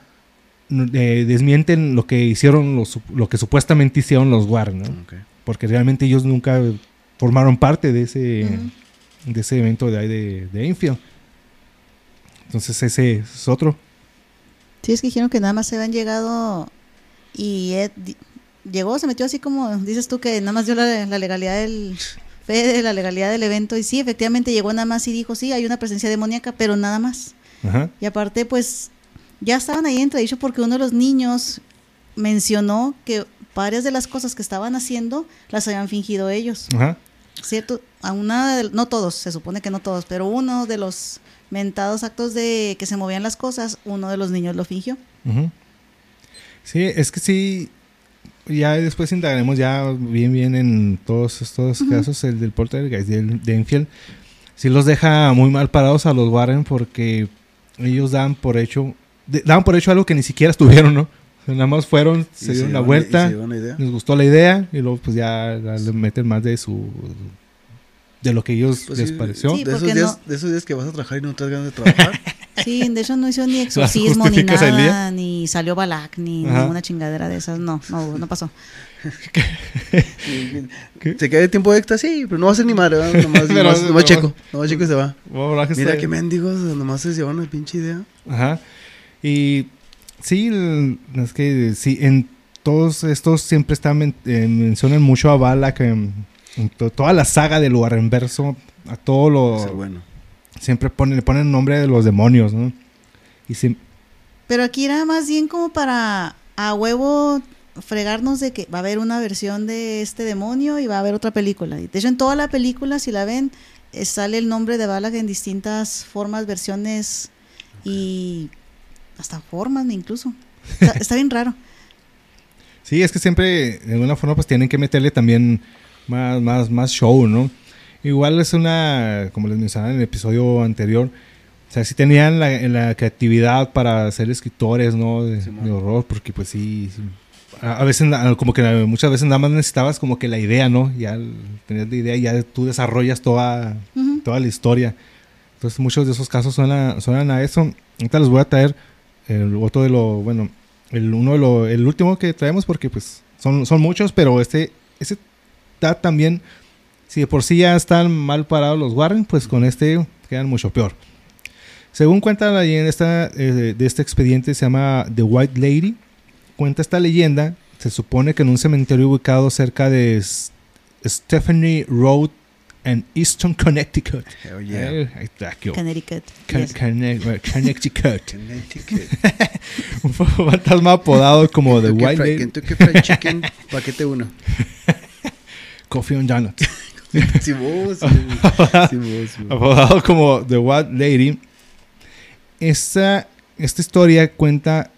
no, eh, desmienten lo que hicieron, los, lo que supuestamente hicieron los Warren, ¿no? Porque realmente ellos nunca formaron parte de ese, de ese evento de ahí de, de Enfield. Entonces ese es otro. Sí, es que dijeron que nada más se habían llegado y Ed llegó, se metió así como dices tú que nada más dio la, la legalidad del fe de la legalidad del evento y sí, efectivamente llegó nada más y dijo, sí, hay una presencia demoníaca, pero nada más. Ajá. Y aparte, pues ya estaban ahí entredicho porque uno de los niños mencionó que varias de las cosas que estaban haciendo las habían fingido ellos. Ajá. ¿Cierto? A una de- no todos, se supone que no todos, pero uno de los mentados actos de que se movían las cosas, uno de los niños lo fingió. ujú. Sí, es que sí. Ya después indagaremos ya bien bien en todos estos casos, el del poltergeist del, de Enfield. Sí los deja muy mal parados a los Warren porque ellos dan por hecho, de- daban por hecho algo que ni siquiera estuvieron, ¿no? O sea, nada más fueron, Y se dieron la vuelta. se les gustó la idea y luego pues ya, le meten más de su de lo que ellos Pues les sí, pareció. Sí, de, esos días, no- de esos días que vas a trabajar y no te das ganas de trabajar. Sí, de hecho no hizo ni exorcismo ni nada, ni salió Balak, ni Ajá. ninguna chingadera de esas. No, no, no pasó. ¿Qué? ¿Se queda de tiempo extra? Sí, pero no va a ser ni madre. ¿verdad? Nomás, nomás, nomás no. checo. Nomás checo y se va. La que Mira está- qué mendigos, nomás se llevan una pinche idea. Ajá. Y sí, es que sí, en todos estos siempre están men- eh, mencionan mucho a Balak en, en to- toda la saga del Warrenverso, a todo lo bueno. siempre ponen le ponen nombre de los demonios, ¿no? Y sí, Pero aquí era más bien como para a huevo fregarnos de que va a haber una versión de este demonio y va a haber otra película. De hecho, en toda la película, si la ven, eh, sale el nombre de Balak en distintas formas, versiones y hasta formas incluso. Está, está bien raro. Sí, es que siempre, de alguna forma, pues tienen que meterle también más, más, más show, ¿no? Igual es una, como les mencionaba en el episodio anterior, o sea, sí tenían la, la creatividad para ser escritores, ¿no? De, horror, porque pues sí, sí. A, veces, como que muchas veces nada más necesitabas como que la idea, ¿no? Ya tenías la idea y ya tú desarrollas toda, Ujú. toda la historia. Entonces muchos de esos casos suenan, suenan a eso. Ahorita les voy a traer el otro de lo, bueno, el uno de lo, el último que traemos porque pues son, son muchos, pero este, este está también, si de por sí ya están mal parados los Warren, pues con este quedan mucho peor. Según cuenta la leyenda esta, eh, de este expediente, se llama The White Lady. Cuenta esta leyenda, se supone que en un cementerio ubicado cerca de Stephanie Road en Easton, Connecticut. Hell yeah. Eh. Connecticut. Con- yes. Conne- eh, Connecticut. Connecticut. un fantasma apodado como The White Lady. Kentucky Fried Chicken, paquete uno. Coffee on Donuts. Sí, vos, sí, sí, vos, sí, vos. apodado como The White Lady. Esta, esta historia cuenta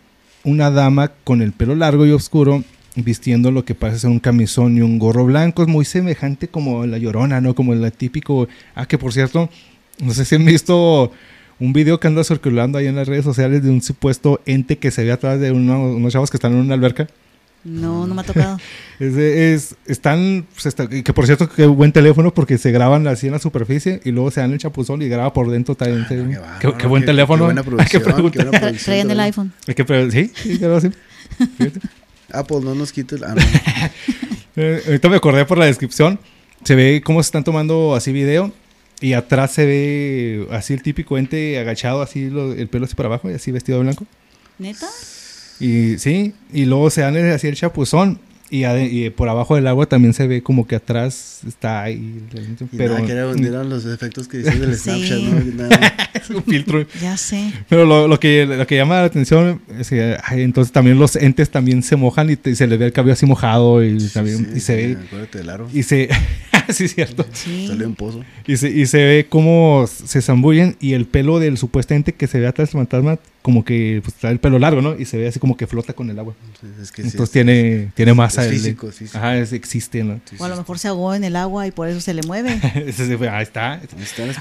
una dama con el pelo largo y oscuro vistiendo lo que parece ser un camisón y un gorro blanco. Es muy semejante como la llorona, ¿no? Como el típico... Ah, que por cierto, no sé si han visto un video que anda circulando ahí en las redes sociales de un supuesto ente que se ve atrás de uno- unos chavos que están en una alberca. No, no me ha tocado. Es, de- es- están, pues, está- y que por cierto, qué buen teléfono porque se graban así en la superficie y luego se dan el chapuzón y graba por dentro también. qué qué, buen qué- teléfono. qué buena Hay que preguntar. Traían el iPhone. Hay que sí, sí, claro, sí. Fíjate. Apple, no nos quites. Ah, no. Eh, ahorita me acordé por la descripción. Se ve cómo se están tomando así video. Y atrás se ve así el típico ente agachado, así lo- el pelo así para abajo y así vestido de blanco. ¿Neta? Y sí, y luego se dan así el chapuzón. Y, por abajo del agua también se ve como que atrás está ahí. Y Pero nada, que eran, eran los efectos que dices del Sí. Snapchat, ¿no? Nada. es un filtro. Ya sé. Pero lo, lo que, lo que llama la atención es que ay, entonces también los entes también se mojan y, te- y se les ve el cabello así mojado y también Sí, y se sí, ve Acuérdate del aro. y se sí cierto Sí. Salió un pozo. y se, y se ve cómo se zambullen y el pelo del supuesto ente que se ve atrás del fantasma como que pues trae el pelo largo no y se ve así como que flota con el agua Sí, es que sí, entonces es- tiene tiene masa es el- físico, es físico. ajá es- existe no sí, O a lo sí. mejor se ahogó en el agua y por eso se le mueve. Ese se fue, ahí está.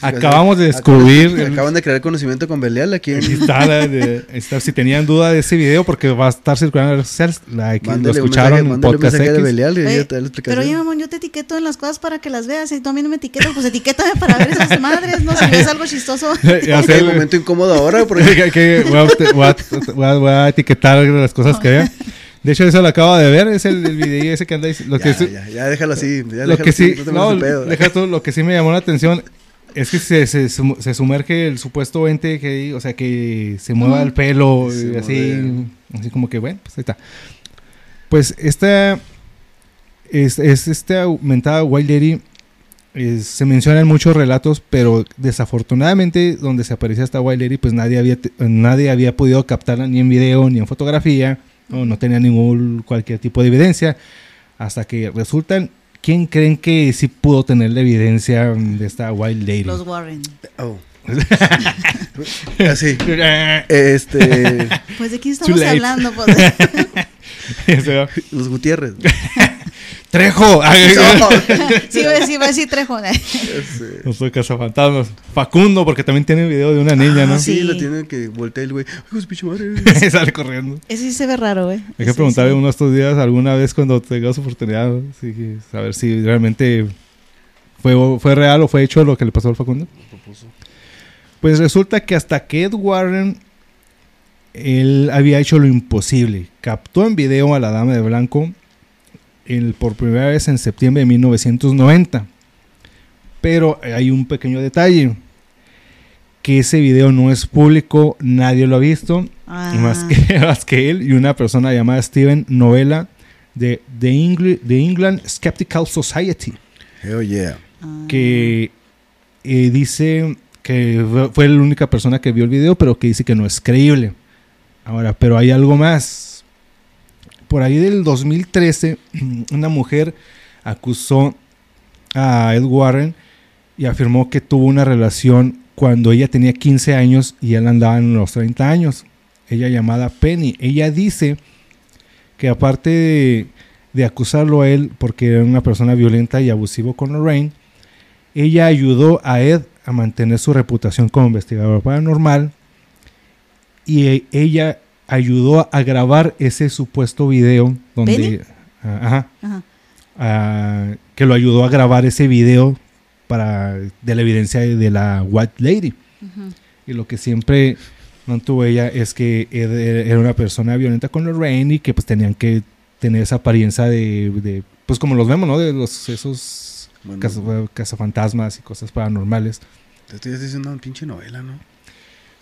Acabamos de descubrir el- Acaban de crear conocimiento con Belial aquí en... Aquí está, la de- está, si tenían duda de ese video porque va a estar circulando en las redes sociales la que lo Mándale un escucharon mensaje, en podcast de Belial y Oye, ya te pero oye, mamón, yo te etiqueto en las cosas para que las veas. Y tú a mí no me etiquetas, pues etiquétame para ver esas madres, ¿no? Si ves algo chistoso. Ya Ok, sé, momento incómodo ahora porque que- que voy, a, voy a- voy a- voy a etiquetar las cosas que vean. De hecho, eso lo acabo de ver, es el, el video ese que anda ahí. Lo ya, que, sí- ya, ya déjalo así. Ya lo déjalo que así, sí, no pedo. deja tú, lo que sí me llamó la atención es que se, se, se sumerge el supuesto ente que, o sea, que se mueva el pelo Se y así, así como que bueno, pues ahí está. Pues esta es, es esta aumentada Wild Lady es- se mencionan muchos relatos, pero desafortunadamente donde se aparecía esta Wild Lady, pues nadie había nadie había podido captarla ni en video ni en fotografía, o no tenía ningún cualquier tipo de evidencia, hasta que resultan ¿Quién creen que sí pudo tener la evidencia de esta Wild Lady? Los Warren. Oh. Así. Este. Pues de quién estamos hablando, pues. Los Gutiérrez. ¡Trejo! Ay, No. Sí, va a decir, va a decir Trejo. Ese. No soy cazafantasmas. Facundo, porque también tiene un video de una niña, ¿no? Ah, sí, Sí. lo tiene que voltear el güey. Ay, pinche madre. Sale corriendo. Ese sí se ve raro, güey. Hay que preguntarle sí. uno de estos días, alguna vez cuando tengas oportunidad. Sí, que saber si realmente fue, fue real o fue hecho lo que le pasó al Facundo. Pues resulta que hasta que Ed Warren, él había hecho lo imposible. Captó en video a la dama de blanco el- por primera vez en septiembre de 1990. Pero hay un pequeño detalle. Que ese video no es público, nadie lo ha visto. Ah, Más, que, más que él y una persona llamada Steven Novella de The, Engl- The England Skeptical Society Hell yeah. ah. que eh, dice que fue- fue la única persona que vio el video, pero que dice que no es creíble. Ahora, pero hay algo más. Por ahí del 2013, una mujer acusó a Ed Warren y afirmó que tuvo una relación cuando ella tenía 15 años y él andaba en los 30 años. Ella llamada Penny. Ella dice que aparte de, acusarlo a él porque era una persona violenta y abusivo con Lorraine, ella ayudó a Ed a mantener su reputación como investigador paranormal y ella ayudó a grabar ese supuesto video donde. Ah, ajá, Ajá. ah, que lo ayudó a grabar ese video para de la evidencia de, de la White Lady y lo que siempre mantuvo ella es que era una persona violenta con Lorraine y que pues tenían que tener esa apariencia de, de, pues como los vemos, ¿no? De los esos Bueno, caza- cazafantasmas y cosas paranormales. te estoy diciendo una pinche novela, ¿no?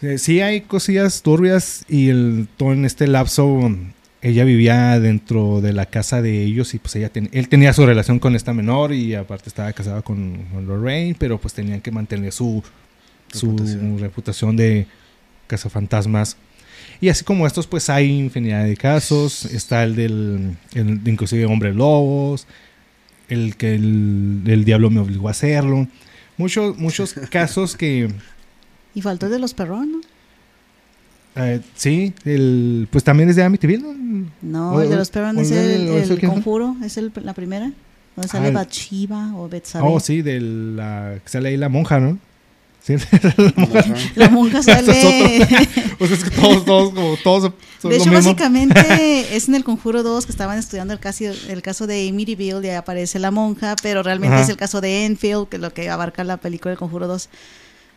Eh, sí hay cosillas turbias y el, todo en este lapso ella vivía dentro de la casa de ellos y pues ella ten- él tenía su relación con esta menor y aparte estaba casada con, con Lorraine, pero pues tenían que mantener su, su reputación. Reputación. de cazafantasmas. Y así como estos, pues hay infinidad de casos. Está el del, el, inclusive hombre lobos. el que el, el diablo me obligó a hacerlo. Muchos, muchos casos que Y faltó el de los perrón, ¿no? eh, sí, el, pues también es de Amityville, ¿no? No, O- el de los perrón o es el conjuro, es el, la primera. Donde Ah, sale el- Bathsheba o Betsabe. Oh, sí, de la que sale ahí la monja, ¿no? Sí. La monja Ese es sale. o sea, es que todos, todos, como todos son De lo hecho, mismo. básicamente es en el Conjuro 2 que estaban estudiando el caso, el caso de Amityville y ahí aparece la monja, pero realmente Ajá. es el caso de Enfield, que es lo que abarca la película del Conjuro 2.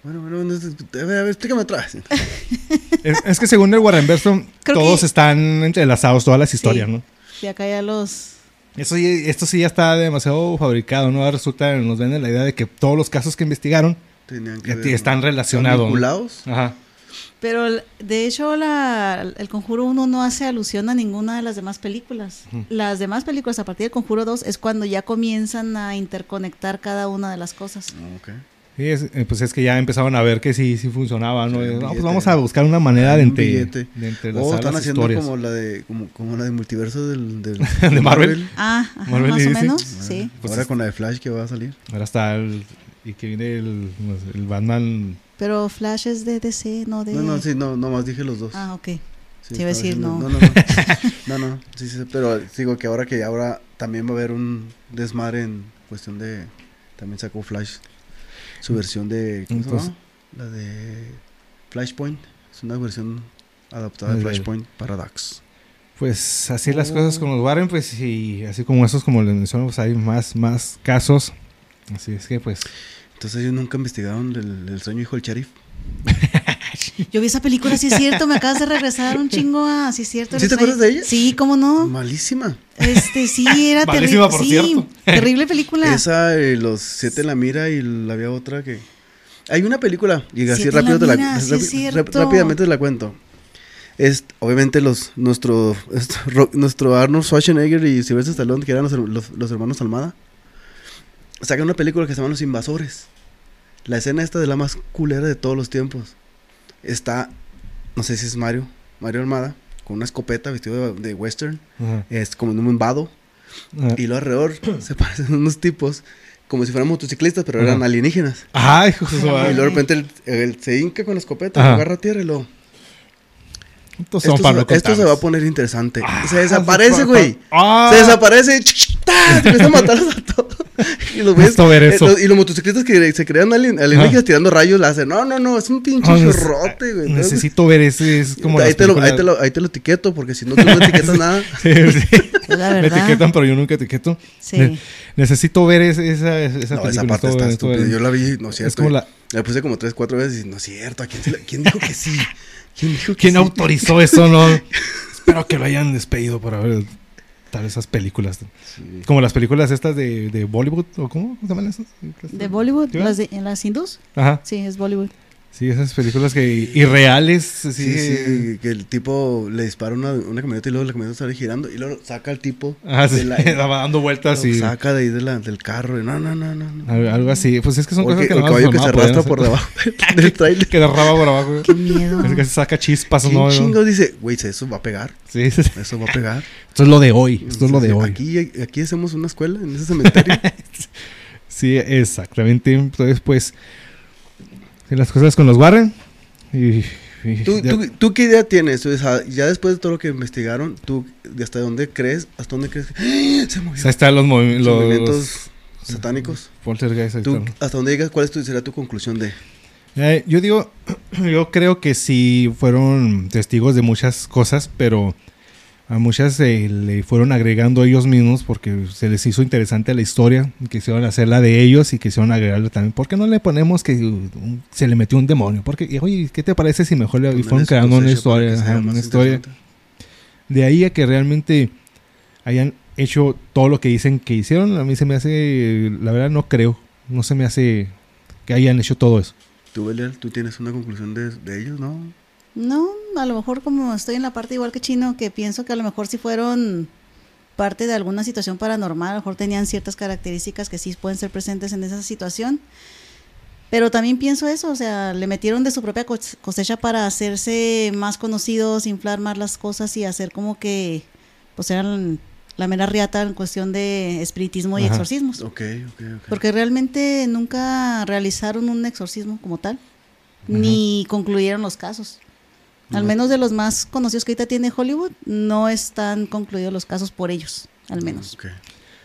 Bueno, bueno, bueno, a ver, a ver, explícame otra vez. Es, es que según el Warren Creo todos que- están entrelazados, todas las historias, Sí. ¿no? Y acá ya los... Eso sí, esto sí ya está demasiado fabricado, ¿no? Ahora resulta, nos venden la idea de que todos los casos que investigaron Tenían que ya ver, t- están ¿no? relacionados. ¿no? vinculados? Ajá. Pero de hecho la, el Conjuro 1 no hace alusión a ninguna de las demás películas. Las demás películas a partir del Conjuro 2 es cuando ya comienzan a interconectar cada una de las cosas. Ah, ok. Sí, es- eh, pues es que ya empezaron a ver que sí, sí funcionaba, ¿no? Sí, no, pues billete. vamos a buscar una manera de, entre, de Oh, están las haciendo historias. como la de como, como la de multiverso del, del- ¿De Marvel? Ah, ajá, Marvel más y o menos, Ah, sí. Pues Ahora es- con la de Flash que va a salir. Ahora está el... Y que viene el, el Batman... Pero Flash es de DC, no de... No, no, sí, no, nomás dije los dos. Ah, ok. Sí, te iba a decir, diciendo- no. No, no, no. no, no, sí, sí, pero digo que ahora que ahora también va a haber un desmadre en cuestión de. También sacó Flash su versión de. ¿Cómo se Entonces- llama? La de Flashpoint. Es una versión adaptada de Flashpoint Paradox. Pues así las Oh. cosas con los Warren, pues y así como esos, como les menciono, pues hay más, más casos. Así es que pues... Entonces ellos nunca investigaron el, el sueño hijo del sheriff. Yo vi esa película, sí es cierto, me acabas de regresar un chingo a... Sí es cierto. ¿Sí te acuerdas de ella? Sí, cómo no. Malísima. Este, sí, era Malísima, terrible. por Sí, cierto. terrible película. Esa, eh, los siete en la mira y la había otra que... Hay una película, y así Siete en la rápido te la, sí es cierto. rápidamente te la cuento. Es, obviamente los, nuestro, est- ro- nuestro Arnold Schwarzenegger y Sylvester Stallone, que eran los, los- los hermanos Almada, sacan una película que se llama Los Invasores. La escena esta de la más culera de todos los tiempos. Está, no sé si es Mario, Mario Almada, con una escopeta vestido de, de western, Ajá, es como en un vado, ajá. y luego alrededor se parecen unos tipos como si fueran motociclistas, pero eran Ajá. alienígenas. Ay, hijo Y luego de repente él, se hinca con la escopeta, Ajá. lo agarra tierra y lo... Esto, se, esto va a poner interesante. Ah, se desaparece, güey. Ah. Se desaparece. ¡tá! Se empieza a matarlos a todos. Y los eh, los- y los motociclistas que se crean alien- alienígenas tirando rayos láser. No, no, no. Es un pinche Ah, neces- chorrote, güey. Necesito ver ese, es como ahí, te lo, ahí, te lo, ahí te lo etiqueto, porque si no, tú no etiquetas nada. Sí, sí. Me etiquetan, pero yo nunca etiqueto. Sí. Ne- necesito ver esa, esa, esa No, película. esa parte está estúpida. Yo la vi, no es Es cierto. como la... La puse como tres, cuatro veces y no es cierto. ¿A quién, se la- quién dijo que sí? ¿Quién dijo que ¿Quién sí? autorizó eso? No. Espero que lo hayan despedido por haber tal esas películas. Sí. Como las películas estas de, de Bollywood, ¿o cómo se llaman esas? ¿De Bollywood? ¿Sí, ¿Las, de, ¿En las hindús? Ajá. Sí, es Bollywood. Sí, esas películas que irreales. Sí, Sí, sí, que el tipo le dispara una, una camioneta y luego la camioneta sale girando y luego saca al tipo. Ah, sí. de la- Estaba dando vueltas lo y Saca de ahí de la- del carro. y no, no, no, no. algo algo así. Pues es que son O cosas que- que el caballo que se arrastra por debajo del trailer. Que derraba por abajo. Qué miedo. Es que se saca chispas, ¿Quién ¿no? chingo dice, güey, eso va a pegar? Sí, sí, sí. Eso va a pegar. Esto es lo de hoy. Esto es lo de hoy. Aquí, aquí hacemos una escuela, en ese cementerio. Sí, exactamente. Entonces, pues, las cosas con los Warren. Y, y- ¿Tú, ya- tú, tú qué idea tienes? O sea, ya después de todo lo que investigaron, ¿tú de hasta dónde crees? ¿Hasta dónde crees? que Se movió. o sea, están los, movi- Los los movimientos satánicos. poltergeist. ahí ¿Tú, están. ¿Hasta dónde digas cuál es tu, será tu conclusión de...? Eh, yo digo, yo creo que sí fueron testigos de muchas cosas, pero a muchas eh, le fueron agregando ellos mismos porque se les hizo interesante la historia, quisieron hacerla de ellos y quisieron agregarle también. ¿Por qué no le ponemos que uh, se le metió un demonio? Porque, oye, ¿qué te parece si mejor le fueron creando una historia? que ajá, una historia. De ahí a que realmente hayan hecho todo lo que dicen que hicieron, a mí se me hace, la verdad no creo, no se me hace que hayan hecho todo eso. Tú, Belial, tú tienes una conclusión de, de ellos, ¿no? No, a lo mejor como estoy en la parte igual que Chino, que pienso que a lo mejor si fueron parte de alguna situación paranormal, a lo mejor tenían ciertas características que sí pueden ser presentes en esa situación. Pero también pienso eso, o sea, le metieron de su propia cos- cosecha para hacerse más conocidos, inflar más las cosas y hacer como que pues eran la mera riata en cuestión de espiritismo y exorcismos. Ok, ok, ok. Porque realmente nunca realizaron un exorcismo como tal, ni concluyeron los casos. Al No. menos de los más conocidos que ahorita tiene Hollywood, no están concluidos los casos por ellos, al menos.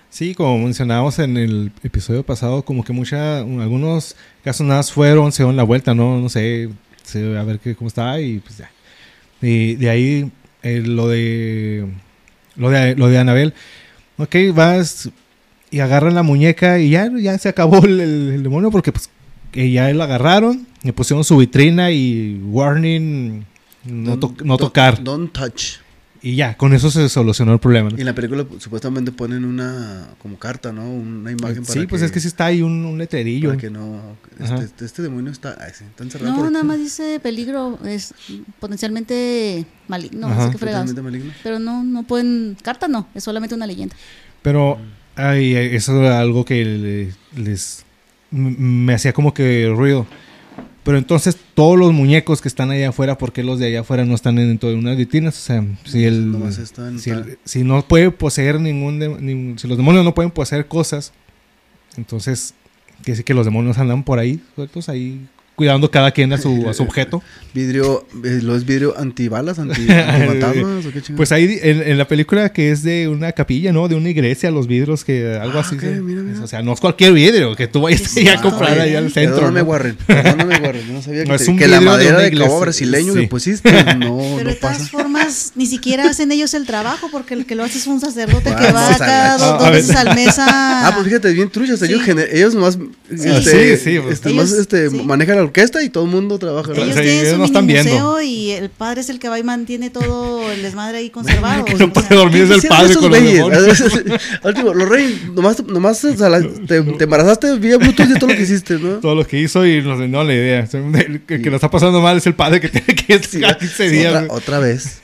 Sí, como mencionábamos en el episodio pasado, como que mucha, algunos casos nada fueron, se dieron la vuelta, ¿no? No sé, a ver qué, cómo está y pues ya. Y de ahí eh, lo de lo de lo de Anabel. Ok, vas y agarran la muñeca y ya, ya se acabó el demonio porque pues que ya la agarraron, le pusieron su vitrina y warning no, Don't- to- no don't- tocar. Don't touch. Y ya, con eso se solucionó el problema. ¿no? Y en la película pues, supuestamente ponen una como carta, ¿no? Una imagen para Sí, pues es que sí está ahí un, un letrerillo. para que no este, este, este demonio está, ay, sí, está encerrado No, por- nada más dice peligro, es potencialmente maligno, Ajá. así que fregados. maligno. Pero no, no pueden, carta no, es solamente una leyenda. Pero ay, eso era algo que le- les me hacía como que ruido. Pero entonces todos los muñecos que están allá afuera, ¿por qué los de allá afuera no están dentro de unas vitrinas? O sea, si el, si, el- si no puede poseer ningún, de- ningún- si los demonios no pueden poseer cosas, entonces quiere decir que los demonios andan por ahí sueltos ahí cuidando cada quien a su, a su objeto. Vidrio, eh, ¿lo es vidrio antibalas, anti, antifantasmas o qué chingados? Pues ahí en, en la película que es de una capilla, ¿no? De una iglesia, los vidrios que algo Ah, así. ok, se- mira, mira. O sea, no es cualquier vidrio que tú vayas Sí, ahí a sí, comprar ah, allá al centro. Perdóname, ¿no? Warren. Perdóname, Warren. No sabía que, No, es te- un que la de madera una de cabo brasileño Sí. que pusiste no, Pero no de todas pasa. formas, ni siquiera hacen ellos el trabajo, porque el que lo hace es un sacerdote que Vamos va a cada dos, Ah, dos veces al mes a... Ah, pues fíjate, bien truchas. Ellos, Sí. ellos nomás Sí, este, sí, pues. este, Ellos- más, este, sí. manejan orquesta y todo el mundo trabaja. Ellos Sí, tienen ellos su no están mini viendo. museo y el padre es el que va y mantiene todo el desmadre ahí conservado. que o no sea, puede dormir es el padre con los demonios. Al último, los reyes, nomás, nomás o sea, la- te, te embarazaste vía Bluetooth y todo lo que hiciste, ¿no? Todo lo que hizo y nos dio la idea. El que, que lo está pasando mal es el padre que tiene que Sí, 15 días. otra, otra vez.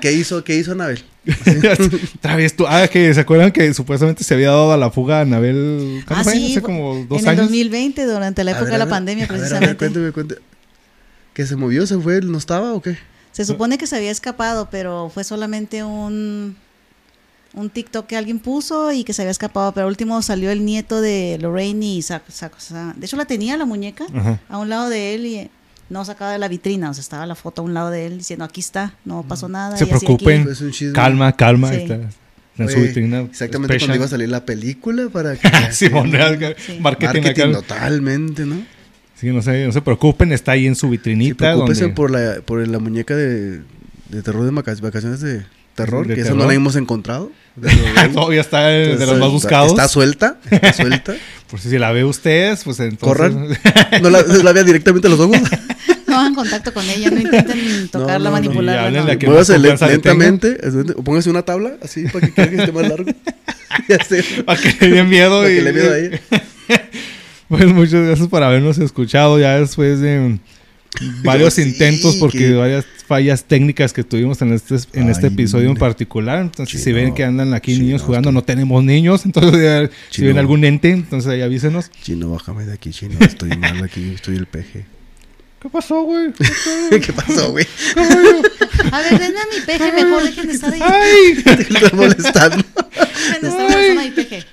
¿Qué hizo, qué hizo Anabel? Ah, que se acuerdan que supuestamente se había dado a la fuga a Anabel. ¿Cuándo Ah, fue? sí, Hace como dos en el años. 2020, durante la época ver, de la ver, pandemia, ver, a ver, precisamente. cuéntame, cuéntame. Que se movió, se fue, no estaba o qué? Se supone que se había escapado, pero fue solamente un, un TikTok que alguien puso y que se había escapado. Pero al último salió el nieto de Lorraine y sacó. sacó- sa- de hecho, la tenía la muñeca Ajá. a un lado de él y no sacaba de la vitrina. O sea, estaba la foto a un lado de él diciendo: aquí está, no pasó nada. Se y así aquí. preocupen. Es un chisme. Calma, calma. Sí. Está en su vitrina. Exactamente special. cuando iba a salir la película para que... Simón, Sí. marketing, Marketing acá. totalmente, ¿no? Sí, no se, no se preocupen, está ahí en su Sí, vitrinita. preocúpese donde- por la, por la muñeca de, de terror de vaca- vacaciones de terror, De que esa terror. no la hemos encontrado. Los- Todavía está eh, de Entonces, los más está- buscados. Está suelta, está suelta. Por si la ve ustedes, pues entonces. Corran. No la, la vea directamente a los ojos. No hagan contacto con ella, no intenten tocarla, no, no. Manipularla. no. a que le lentamente. o Póngase una tabla así para que cargue esté más largo. Para que le dé miedo. Para y, que le miedo ahí. Pues muchas gracias por habernos escuchado ya después de varios Sí, intentos porque que- varias fallas técnicas que tuvimos en este, en este Ay, episodio en particular. Entonces, si Chino, ven que andan aquí chino, niños jugando, estoy- no tenemos niños. Entonces, ya, si ven algún ente, entonces ahí avísenos. Chino, bájame de aquí, chino. Estoy mal aquí. Estoy el peje. ¿Qué pasó, güey? ¿Qué pasó, güey? A ver, denme a mi peje mejor, dejen de estar ahí. ¡Ay! Te estás molestando. Persona ahí, peje.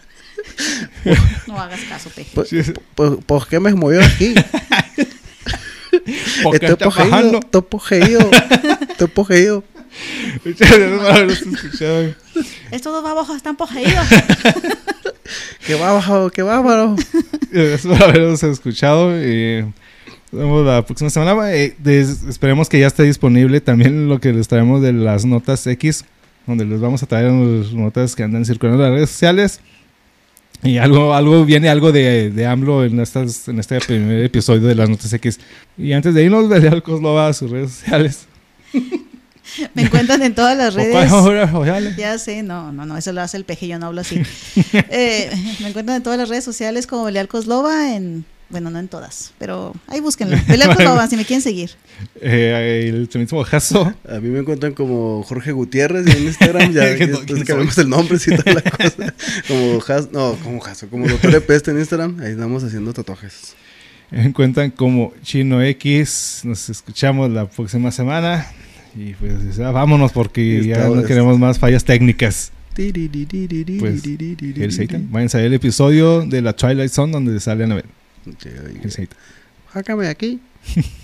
No hagas caso, peje. Sí. pues, ¿Por qué me movió aquí? ¿Por qué Estoy bajando? Estoy poseído. Estoy poseído. Muchas gracias por habernos escuchado. Estos dos babos están poseídos. Qué bárbaro, qué bárbaro. Gracias por habernos escuchado. eh, nos vemos la próxima semana. Eh, des- esperemos que ya esté disponible también lo que les traemos de las notas X, donde les vamos a traer las notas que andan circulando en las redes sociales. Y algo, algo viene algo de, de AMLO en, estas, en este primer episodio de las notas X. Y antes de irnos, veré al Coslova a sus redes sociales. Me encuentran en todas las ¿O cuál redes. Ya sé, no, no, no, eso lo hace el peje, yo no hablo así. Eh, me encuentran en todas las redes sociales como Belial Coslova, en, bueno, no en todas, pero ahí búsquenlo. Coslova, si me quieren seguir. Eh, el mismo Jaso. A mí me encuentran como Jorge Gutiérrez en Instagram. Ya, Que que no, después ¿quién que cambiamos el nombre y toda la cosa. Como Has, no, como Haso, como Doctor Epeste en Instagram. Ahí estamos haciendo tatuajes. Me encuentran como Chino X. Nos escuchamos la próxima semana. Y pues ya vámonos porque ya no queremos más fallas técnicas. Pues, El Satan. Váyanse a ver el episodio de la Twilight Zone donde sale Annabelle. Satan. Sácame de aquí.